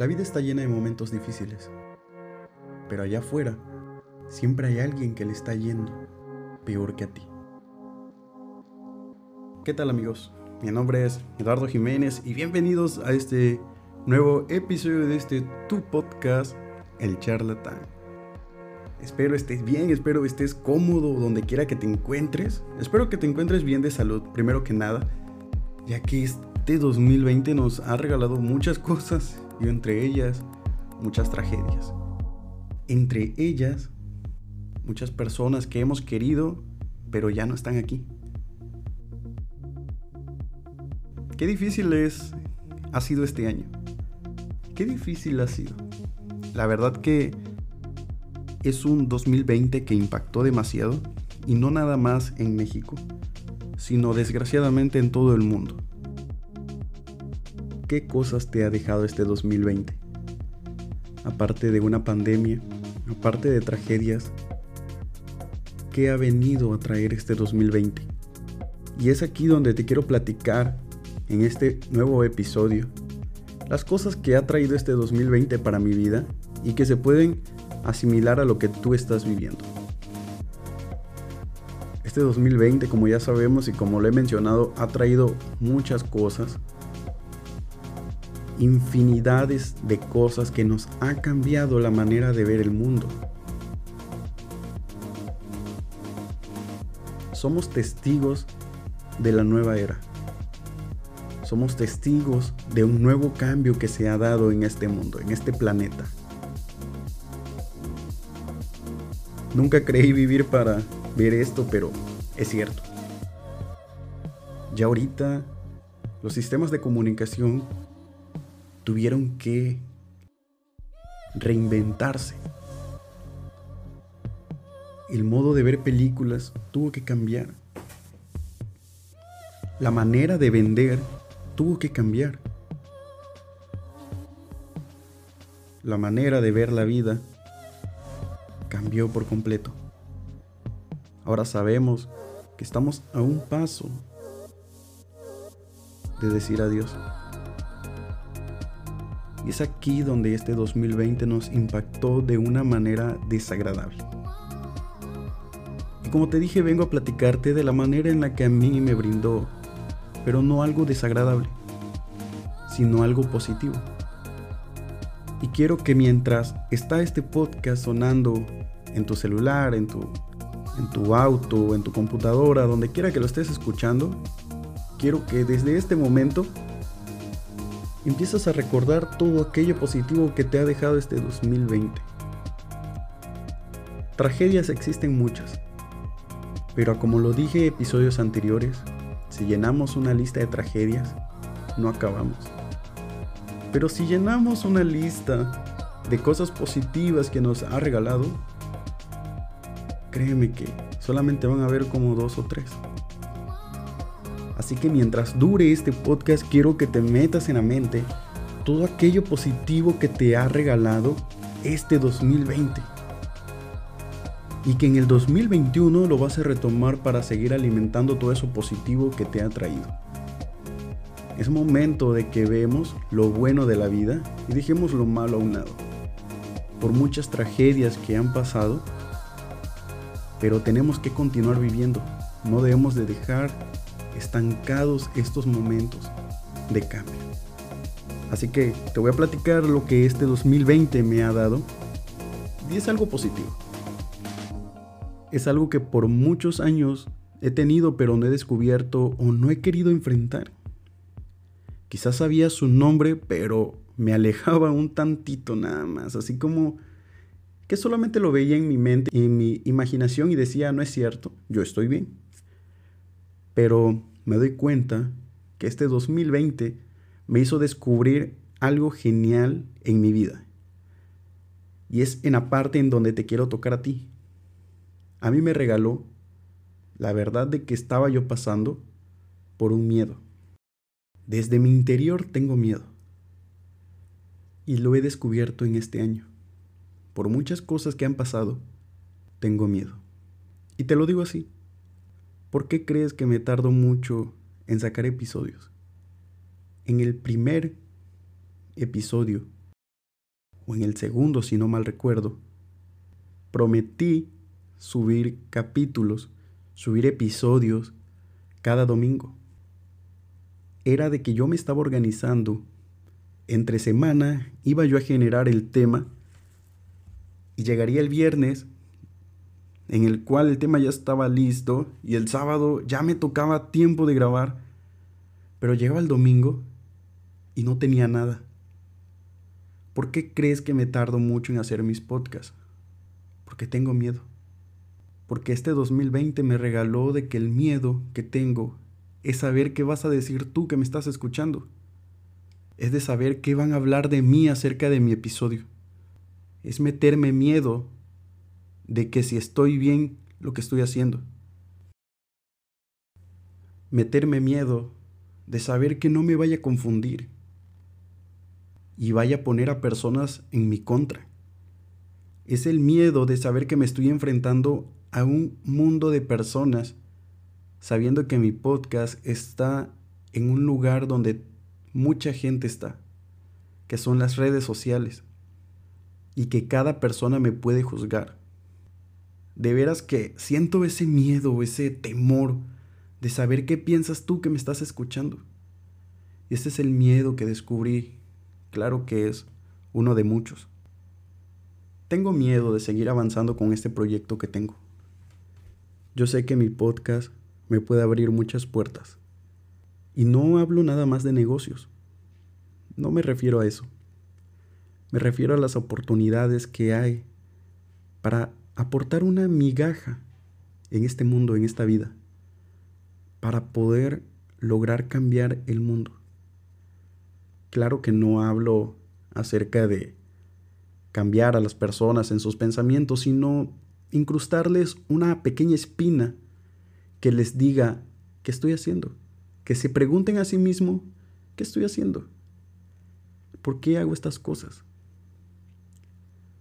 La vida está llena de momentos difíciles, pero allá afuera siempre hay alguien que le está yendo peor que a ti. ¿Qué tal amigos? Mi nombre es Eduardo Jiménez y bienvenidos a este nuevo episodio de este tu podcast, El Charlatán. Espero estés bien, espero estés cómodo donde quiera que te encuentres. Espero que te encuentres bien de salud, primero que nada, ya que este 2020 nos ha regalado muchas cosas y entre ellas muchas tragedias. Entre ellas, muchas personas que hemos querido, pero ya no están aquí. Qué difícil es, ha sido este año. Qué difícil ha sido. La verdad que es un 2020 que impactó demasiado y no nada más en México, sino desgraciadamente en todo el mundo. ¿Qué cosas te ha dejado este 2020? Aparte de una pandemia, aparte de tragedias, ¿qué ha venido a traer este 2020? Y es aquí donde te quiero platicar en este nuevo episodio las cosas que ha traído este 2020 para mi vida y que se pueden asimilar a lo que tú estás viviendo. Este 2020, como ya sabemos y como lo he mencionado, ha traído muchas cosas infinidades de cosas que nos ha cambiado la manera de ver el mundo. Somos testigos de la nueva era. Somos testigos de un nuevo cambio que se ha dado en este mundo, en este planeta. Nunca creí vivir para ver esto, pero es cierto. Ya ahorita los sistemas de comunicación tuvieron que reinventarse. El modo de ver películas tuvo que cambiar. La manera de vender tuvo que cambiar. La manera de ver la vida cambió por completo. Ahora sabemos que estamos a un paso de decir adiós. Y es aquí donde este 2020 nos impactó de una manera desagradable. Y como te dije, vengo a platicarte de la manera en la que a mí me brindó, pero no algo desagradable, sino algo positivo. Y quiero que mientras está este podcast sonando en tu celular, en tu, en tu auto, en tu computadora, donde quiera que lo estés escuchando, quiero que desde este momento empiezas a recordar todo aquello positivo que te ha dejado este 2020. Tragedias existen muchas, pero como lo dije en episodios anteriores, si llenamos una lista de tragedias, no acabamos. Pero si llenamos una lista de cosas positivas que nos ha regalado, créeme que solamente van a haber como dos o tres. Así que mientras dure este podcast quiero que te metas en la mente todo aquello positivo que te ha regalado este 2020. Y que en el 2021 lo vas a retomar para seguir alimentando todo eso positivo que te ha traído. Es momento de que vemos lo bueno de la vida y dejemos lo malo a un lado. Por muchas tragedias que han pasado, pero tenemos que continuar viviendo. No debemos de dejar estancados estos momentos de cambio. Así que te voy a platicar lo que este 2020 me ha dado y es algo positivo. Es algo que por muchos años he tenido pero no he descubierto o no he querido enfrentar. Quizás sabía su nombre pero me alejaba un tantito nada más, así como que solamente lo veía en mi mente y en mi imaginación y decía, no es cierto, yo estoy bien. Pero me doy cuenta que este 2020 me hizo descubrir algo genial en mi vida. Y es en la parte en donde te quiero tocar a ti. A mí me regaló la verdad de que estaba yo pasando por un miedo. Desde mi interior tengo miedo. Y lo he descubierto en este año. Por muchas cosas que han pasado, tengo miedo. Y te lo digo así. ¿Por qué crees que me tardo mucho en sacar episodios? En el primer episodio o en el segundo si no mal recuerdo, prometí subir capítulos, subir episodios cada domingo. Era de que yo me estaba organizando. Entre semana iba yo a generar el tema y llegaría el viernes en el cual el tema ya estaba listo y el sábado ya me tocaba tiempo de grabar, pero llegaba el domingo y no tenía nada. ¿Por qué crees que me tardo mucho en hacer mis podcasts? Porque tengo miedo. Porque este 2020 me regaló de que el miedo que tengo es saber qué vas a decir tú que me estás escuchando. Es de saber qué van a hablar de mí acerca de mi episodio. Es meterme miedo de que si estoy bien lo que estoy haciendo. Meterme miedo de saber que no me vaya a confundir y vaya a poner a personas en mi contra. Es el miedo de saber que me estoy enfrentando a un mundo de personas sabiendo que mi podcast está en un lugar donde mucha gente está, que son las redes sociales, y que cada persona me puede juzgar de veras que siento ese miedo, ese temor de saber qué piensas tú que me estás escuchando. Y este es el miedo que descubrí, claro que es uno de muchos. Tengo miedo de seguir avanzando con este proyecto que tengo. Yo sé que mi podcast me puede abrir muchas puertas. Y no hablo nada más de negocios. No me refiero a eso. Me refiero a las oportunidades que hay para aportar una migaja en este mundo, en esta vida, para poder lograr cambiar el mundo. Claro que no hablo acerca de cambiar a las personas en sus pensamientos, sino incrustarles una pequeña espina que les diga qué estoy haciendo, que se pregunten a sí mismo qué estoy haciendo, por qué hago estas cosas.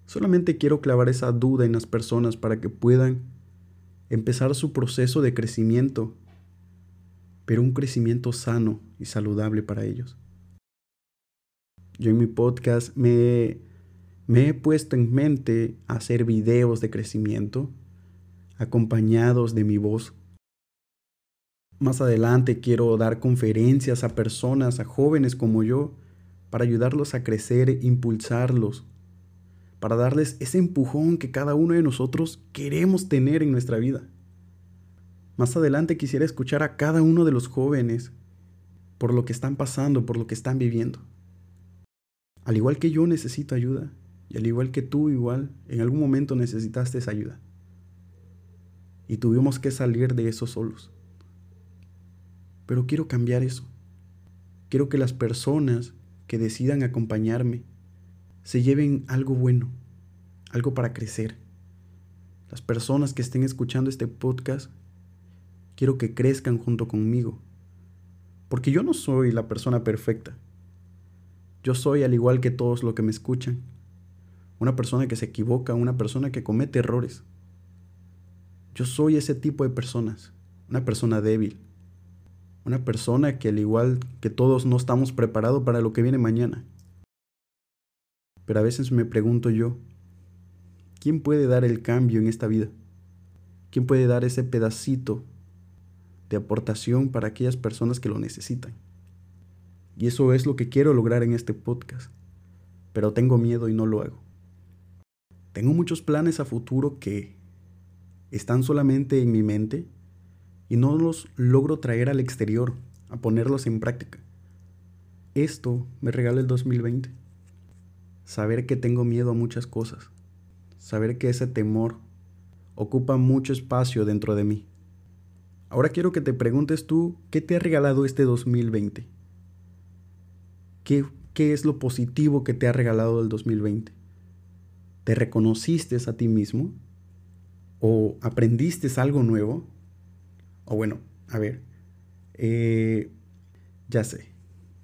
Solamente quiero clavar esa duda en las personas para que puedan empezar su proceso de crecimiento, pero un crecimiento sano y saludable para ellos. Yo en mi podcast me, me he puesto en mente hacer videos de crecimiento acompañados de mi voz. Más adelante quiero dar conferencias a personas, a jóvenes como yo, para ayudarlos a crecer, impulsarlos para darles ese empujón que cada uno de nosotros queremos tener en nuestra vida. Más adelante quisiera escuchar a cada uno de los jóvenes por lo que están pasando, por lo que están viviendo. Al igual que yo necesito ayuda, y al igual que tú igual, en algún momento necesitaste esa ayuda. Y tuvimos que salir de eso solos. Pero quiero cambiar eso. Quiero que las personas que decidan acompañarme se lleven algo bueno, algo para crecer. Las personas que estén escuchando este podcast, quiero que crezcan junto conmigo. Porque yo no soy la persona perfecta. Yo soy al igual que todos los que me escuchan. Una persona que se equivoca, una persona que comete errores. Yo soy ese tipo de personas. Una persona débil. Una persona que al igual que todos no estamos preparados para lo que viene mañana. Pero a veces me pregunto yo, ¿quién puede dar el cambio en esta vida? ¿Quién puede dar ese pedacito de aportación para aquellas personas que lo necesitan? Y eso es lo que quiero lograr en este podcast. Pero tengo miedo y no lo hago. Tengo muchos planes a futuro que están solamente en mi mente y no los logro traer al exterior, a ponerlos en práctica. Esto me regala el 2020 saber que tengo miedo a muchas cosas, saber que ese temor ocupa mucho espacio dentro de mí. Ahora quiero que te preguntes tú, ¿qué te ha regalado este 2020? ¿Qué, qué es lo positivo que te ha regalado el 2020? ¿Te reconociste a ti mismo? ¿O aprendiste algo nuevo? O bueno, a ver, eh, ya sé,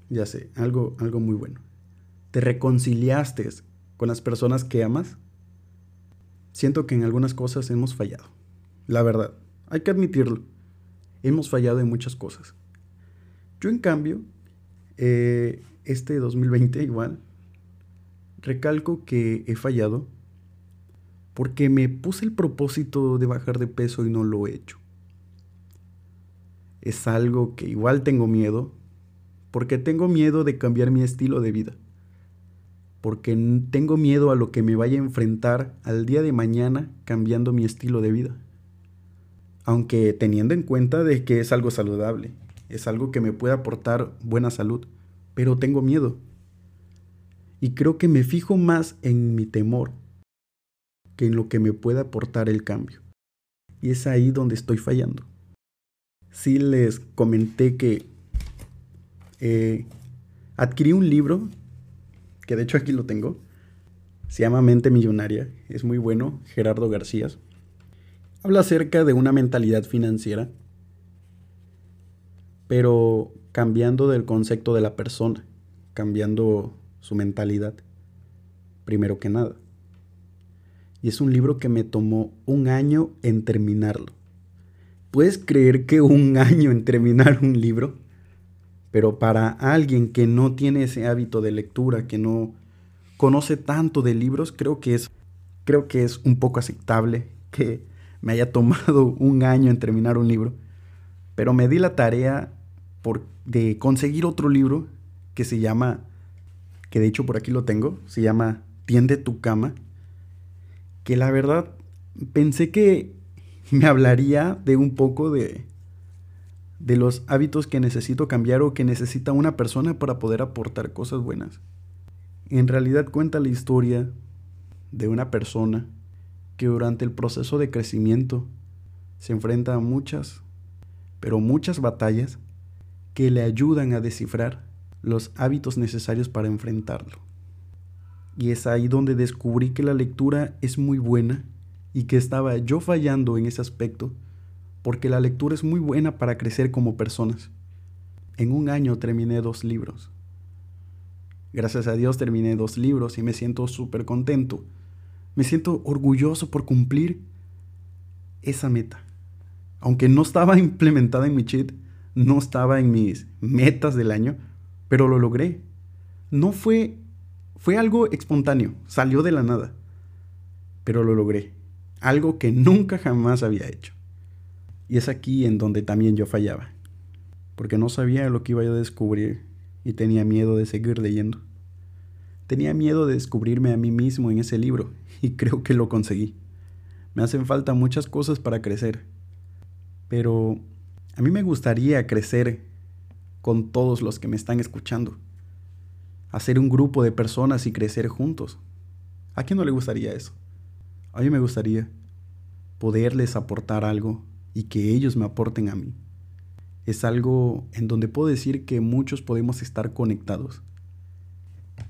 ya sé, algo, algo muy bueno te reconciliaste con las personas que amas, siento que en algunas cosas hemos fallado. La verdad, hay que admitirlo. Hemos fallado en muchas cosas. Yo en cambio, eh, este 2020 igual, recalco que he fallado porque me puse el propósito de bajar de peso y no lo he hecho. Es algo que igual tengo miedo, porque tengo miedo de cambiar mi estilo de vida, porque tengo miedo a lo que me vaya a enfrentar al día de mañana cambiando mi estilo de vida. Aunque teniendo en cuenta de que es algo saludable, es algo que me puede aportar buena salud, pero tengo miedo. Y creo que me fijo más en mi temor que en lo que me pueda aportar el cambio. Y es ahí donde estoy fallando. Sí les comenté que eh, adquirí un libro, que de hecho aquí lo tengo, se llama Mente Millonaria, es muy bueno, Gerardo García. Habla acerca de una mentalidad financiera, pero cambiando del concepto de la persona, cambiando su mentalidad, primero que nada. Y es un libro que me tomó un año en terminarlo. ¿Puedes creer que un año en terminar un libro? Pero para alguien que no tiene ese hábito de lectura, que no conoce tanto de libros, creo que es, creo que es un poco aceptable que me haya tomado un año en terminar un libro. Pero me di la tarea de conseguir otro libro que se llama que de hecho por aquí lo tengo, se llama Tiende tu cama, que la verdad pensé que me hablaría de un poco de, de los hábitos que necesito cambiar o que necesita una persona para poder aportar cosas buenas. En realidad cuenta la historia de una persona que durante el proceso de crecimiento se enfrenta a muchas, pero muchas batallas que le ayudan a descifrar los hábitos necesarios para enfrentarlo. Y es ahí donde descubrí que la lectura es muy buena y que estaba yo fallando en ese aspecto, porque la lectura es muy buena para crecer como personas. En un año terminé dos libros. Gracias a Dios terminé dos libros y me siento súper contento. Me siento orgulloso por cumplir esa meta. Aunque no estaba implementada en mi cheat, no estaba en mis metas del año, pero lo logré. No fue, fue algo espontáneo, salió de la nada, pero lo logré. Algo que nunca jamás había hecho. Y es aquí en donde también yo fallaba, porque no sabía lo que iba a descubrir y tenía miedo de seguir leyendo. Tenía miedo de descubrirme a mí mismo en ese libro y creo que lo conseguí. Me hacen falta muchas cosas para crecer, pero a mí me gustaría crecer con todos los que me están escuchando. Hacer un grupo de personas y crecer juntos. ¿A quién no le gustaría eso? A mí me gustaría poderles aportar algo y que ellos me aporten a mí. Es algo en donde puedo decir que muchos podemos estar conectados.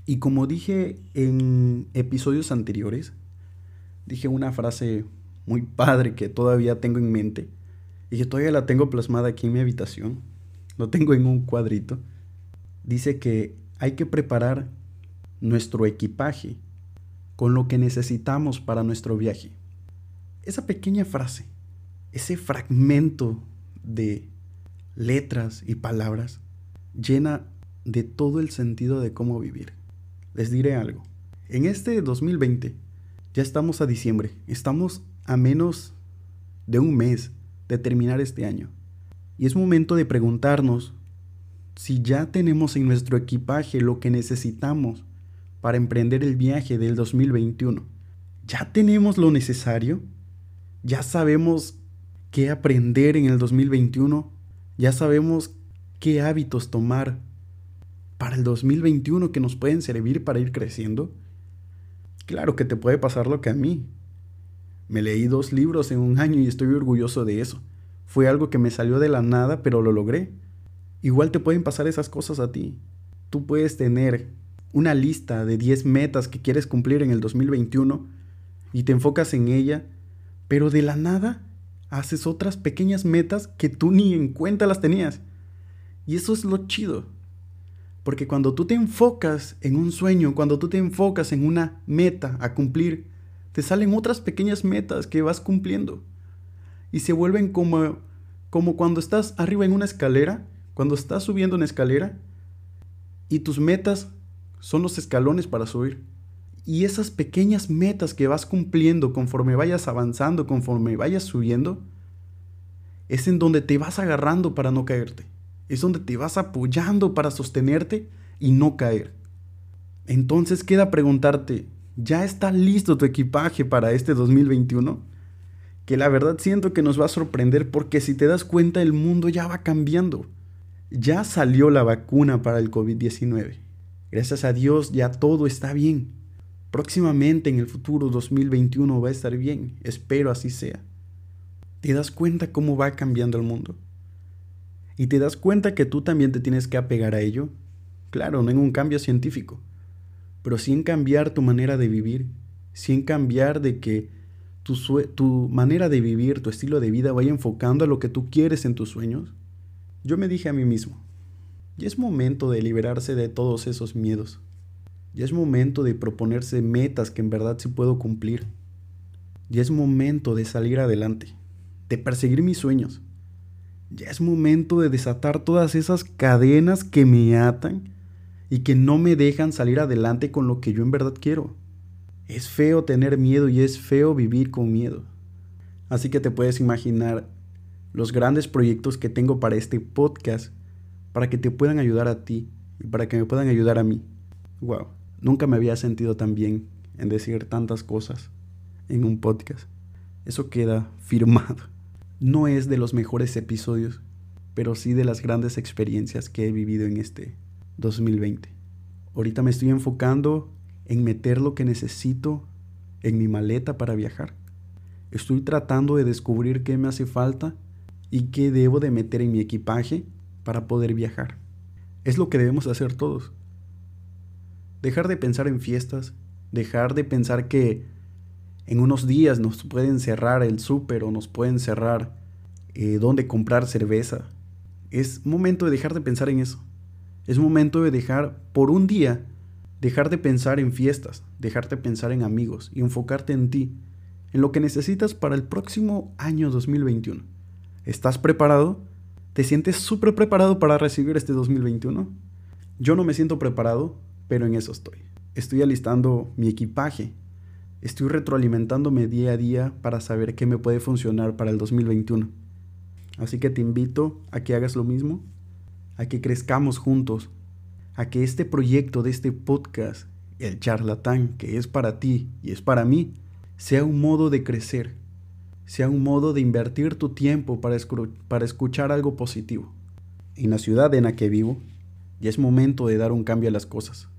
Y como dije en episodios anteriores, dije una frase muy padre que todavía tengo en mente y que todavía la tengo plasmada aquí en mi habitación lo tengo en un cuadrito, dice que hay que preparar nuestro equipaje con lo que necesitamos para nuestro viaje. Esa pequeña frase, ese fragmento de letras y palabras, llena de todo el sentido de cómo vivir. Les diré algo. En este 2020, ya estamos a diciembre, estamos a menos de un mes de terminar este año. Y es momento de preguntarnos si ya tenemos en nuestro equipaje lo que necesitamos para emprender el viaje del 2021. ¿Ya tenemos lo necesario? ¿Ya sabemos qué aprender en el 2021? ¿Ya sabemos qué hábitos tomar para el 2021 que nos pueden servir para ir creciendo? Claro que te puede pasar lo que a mí. Me leí dos libros en un año y estoy orgulloso de eso. Fue algo que me salió de la nada, pero lo logré. Igual te pueden pasar esas cosas a ti. Tú puedes tener una lista de 10 metas que quieres cumplir en el 2021 y te enfocas en ella, pero de la nada haces otras pequeñas metas que tú ni en cuenta las tenías. Y eso es lo chido. Porque cuando tú te enfocas en un sueño, cuando tú te enfocas en una meta a cumplir, te salen otras pequeñas metas que vas cumpliendo y se vuelven como, como cuando estás arriba en una escalera, cuando estás subiendo una escalera y tus metas son los escalones para subir. Y esas pequeñas metas que vas cumpliendo conforme vayas avanzando, conforme vayas subiendo, es en donde te vas agarrando para no caerte. Es donde te vas apoyando para sostenerte y no caer. Entonces queda preguntarte, ¿ya está listo tu equipaje para este 2021? Que la verdad siento que nos va a sorprender porque si te das cuenta el mundo ya va cambiando. Ya salió la vacuna para el COVID-19. Gracias a Dios ya todo está bien. Próximamente en el futuro 2021 va a estar bien. Espero así sea. ¿Te das cuenta cómo va cambiando el mundo? ¿Y te das cuenta que tú también te tienes que apegar a ello? Claro, no en un cambio científico, pero sí en cambiar tu manera de vivir, sí en cambiar de que tu, tu manera de vivir, tu estilo de vida vaya enfocando a lo que tú quieres en tus sueños. Yo me dije a mí mismo, ya es momento de liberarse de todos esos miedos. Ya es momento de proponerse metas que en verdad sí puedo cumplir. Ya es momento de salir adelante, de perseguir mis sueños. Ya es momento de desatar todas esas cadenas que me atan y que no me dejan salir adelante con lo que yo en verdad quiero. Es feo tener miedo y es feo vivir con miedo. Así que te puedes imaginar los grandes proyectos que tengo para este podcast, para que te puedan ayudar a ti y para que me puedan ayudar a mí. Wow, nunca me había sentido tan bien en decir tantas cosas en un podcast. Eso queda firmado. No es de los mejores episodios, pero sí de las grandes experiencias que he vivido en este 2020. Ahorita me estoy enfocando en meter lo que necesito en mi maleta para viajar. Estoy tratando de descubrir qué me hace falta y qué debo de meter en mi equipaje para poder viajar. Es lo que debemos hacer todos. Dejar de pensar en fiestas, dejar de pensar que en unos días nos pueden cerrar el súper o nos pueden cerrar eh, dónde comprar cerveza. Es momento de dejar de pensar en eso. Es momento de dejar por un día, dejar de pensar en fiestas, dejar de pensar en amigos y enfocarte en ti, en lo que necesitas para el próximo año 2021. ¿Estás preparado? ¿Te sientes súper preparado para recibir este 2021? Yo no me siento preparado, pero en eso estoy. Estoy alistando mi equipaje, Estoy retroalimentándome día a día para saber qué me puede funcionar para el 2021. Así que te invito a que hagas lo mismo, a que crezcamos juntos, a que este proyecto de este podcast, el charlatán, que es para ti y es para mí, sea un modo de crecer, sea un modo de invertir tu tiempo para, para escuchar algo positivo. En la ciudad en la que vivo, ya es momento de dar un cambio a las cosas.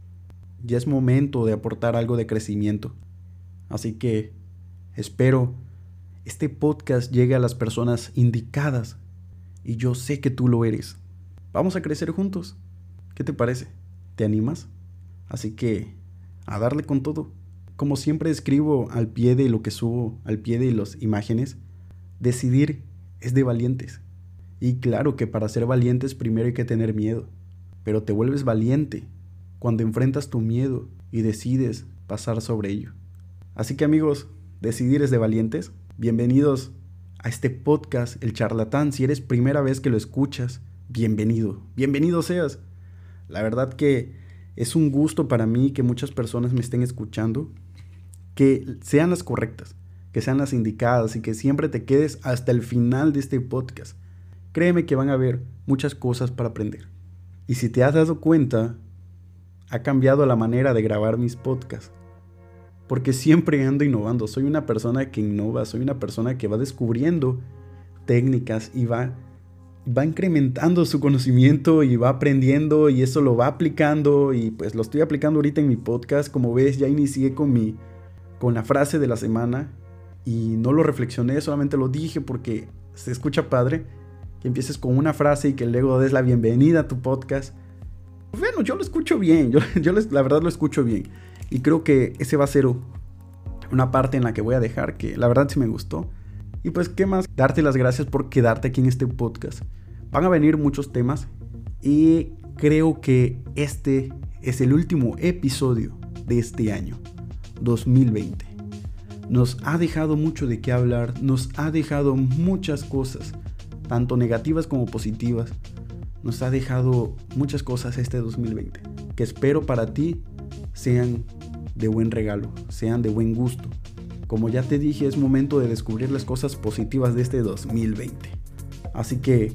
Ya es momento de aportar algo de crecimiento. Así que espero este podcast llegue a las personas indicadas y yo sé que tú lo eres. Vamos a crecer juntos. ¿Qué te parece? ¿Te animas? Así que a darle con todo. Como siempre escribo al pie de lo que subo, al pie de las imágenes, decidir es de valientes. Y claro que para ser valientes primero hay que tener miedo, pero te vuelves valiente cuando enfrentas tu miedo y decides pasar sobre ello. Así que amigos, decidir es de valientes. Bienvenidos a este podcast, El Charlatán. Si eres primera vez que lo escuchas, bienvenido. Bienvenido seas. La verdad que es un gusto para mí que muchas personas me estén escuchando, que sean las correctas, que sean las indicadas y que siempre te quedes hasta el final de este podcast. Créeme que van a haber muchas cosas para aprender. Y si te has dado cuenta, ha cambiado la manera de grabar mis podcasts porque siempre ando innovando. Soy una persona que innova, soy una persona que va descubriendo técnicas y va, va incrementando su conocimiento y va aprendiendo y eso lo va aplicando y pues lo estoy aplicando ahorita en mi podcast. Como ves, ya inicié con mi con la frase de la semana y no lo reflexioné, solamente lo dije porque se escucha padre que empieces con una frase y que luego des la bienvenida a tu podcast. Bueno, yo lo escucho bien, yo, yo la verdad lo escucho bien. Y creo que ese va a ser una parte en la que voy a dejar, que la verdad sí me gustó. Y pues, ¿qué más? Darte las gracias por quedarte aquí en este podcast. Van a venir muchos temas y creo que este es el último episodio de este año, 2020. Nos ha dejado mucho de qué hablar, nos ha dejado muchas cosas, tanto negativas como positivas. Nos ha dejado muchas cosas este 2020, que espero para ti sean de buen regalo, sean de buen gusto. Como ya te dije, es momento de descubrir las cosas positivas de este 2020. Así que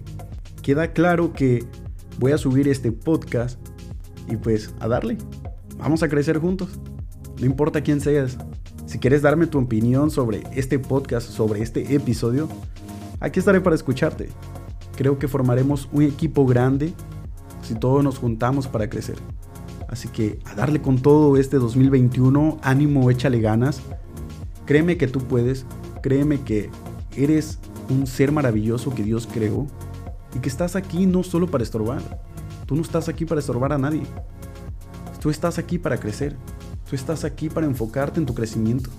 queda claro que voy a subir este podcast y pues a darle. Vamos a crecer juntos. No importa quién seas. Si quieres darme tu opinión sobre este podcast, sobre este episodio, aquí estaré para escucharte. Creo que formaremos un equipo grande si todos nos juntamos para crecer. Así que a darle con todo este 2021, ánimo, échale ganas. Créeme que tú puedes, créeme que eres un ser maravilloso que Dios creó y que estás aquí no solo para estorbar. Tú no estás aquí para estorbar a nadie. Tú estás aquí para crecer. Tú estás aquí para enfocarte en tu crecimiento.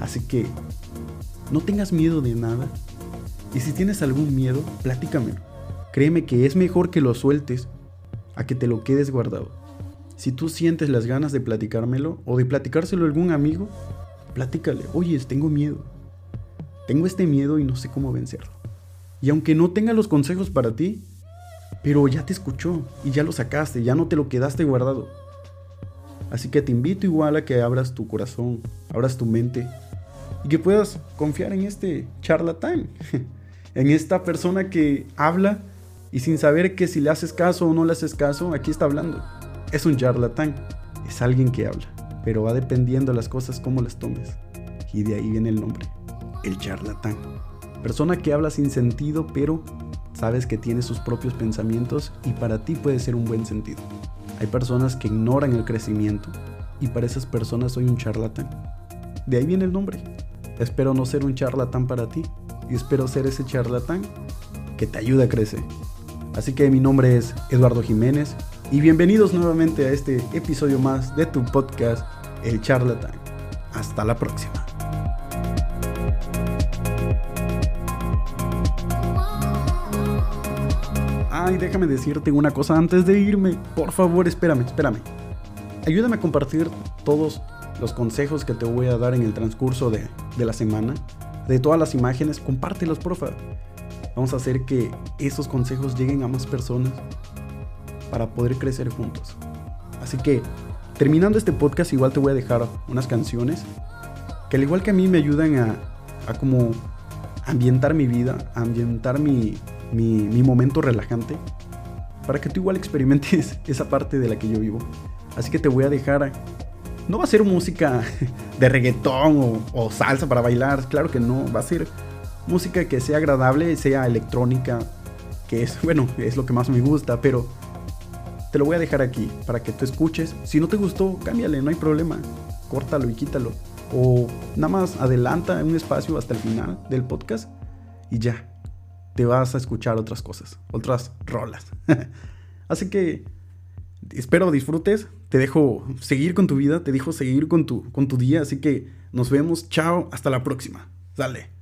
Así que no tengas miedo de nada. Y si tienes algún miedo, platícamelo. Créeme que es mejor que lo sueltes a que te lo quedes guardado. Si tú sientes las ganas de platicármelo o de platicárselo a algún amigo, platícale. Oye, tengo miedo. Tengo este miedo y no sé cómo vencerlo. Y aunque no tenga los consejos para ti, pero ya te escuchó y ya lo sacaste, ya no te lo quedaste guardado. Así que te invito igual a que abras tu corazón, abras tu mente y que puedas confiar en este charlatán, en esta persona que habla y sin saber que si le haces caso o no le haces caso, aquí está hablando. Es un charlatán, es alguien que habla, pero va dependiendo de las cosas como las tomes. Y de ahí viene el nombre, el charlatán. Persona que habla sin sentido, pero sabes que tiene sus propios pensamientos y para ti puede ser un buen sentido. Hay personas que ignoran el crecimiento y para esas personas soy un charlatán. De ahí viene el nombre. Espero no ser un charlatán para ti y espero ser ese charlatán que te ayude a crecer. Así que mi nombre es Eduardo Jiménez y bienvenidos nuevamente a este episodio más de tu podcast El Charlatán. Hasta la próxima. Ay, déjame decirte una cosa antes de irme. Por favor, espérame, espérame. Ayúdame a compartir todos los consejos que te voy a dar en el transcurso de, la semana. De todas las imágenes, compártelos, porfa. Vamos a hacer que esos consejos lleguen a más personas para poder crecer juntos. Así que, terminando este podcast, igual te voy a dejar unas canciones que al igual que a mí me ayudan a, como ambientar mi vida, a ambientar mi, mi, momento relajante, para que tú igual experimentes esa parte de la que yo vivo. Así que te voy a dejar. No va a ser música de reggaetón o, salsa para bailar, claro que no. Va a ser música que sea agradable, sea electrónica, que es, bueno, es lo que más me gusta, pero te lo voy a dejar aquí para que tú escuches. Si no te gustó, cámbiale, no hay problema. Córtalo y quítalo. O nada más adelanta un espacio hasta el final del podcast y ya te vas a escuchar otras cosas, otras rolas. Así que espero disfrutes, te dejo seguir con tu vida, te dejo seguir con tu, con tu día, así que nos vemos, chao, hasta la próxima. Dale.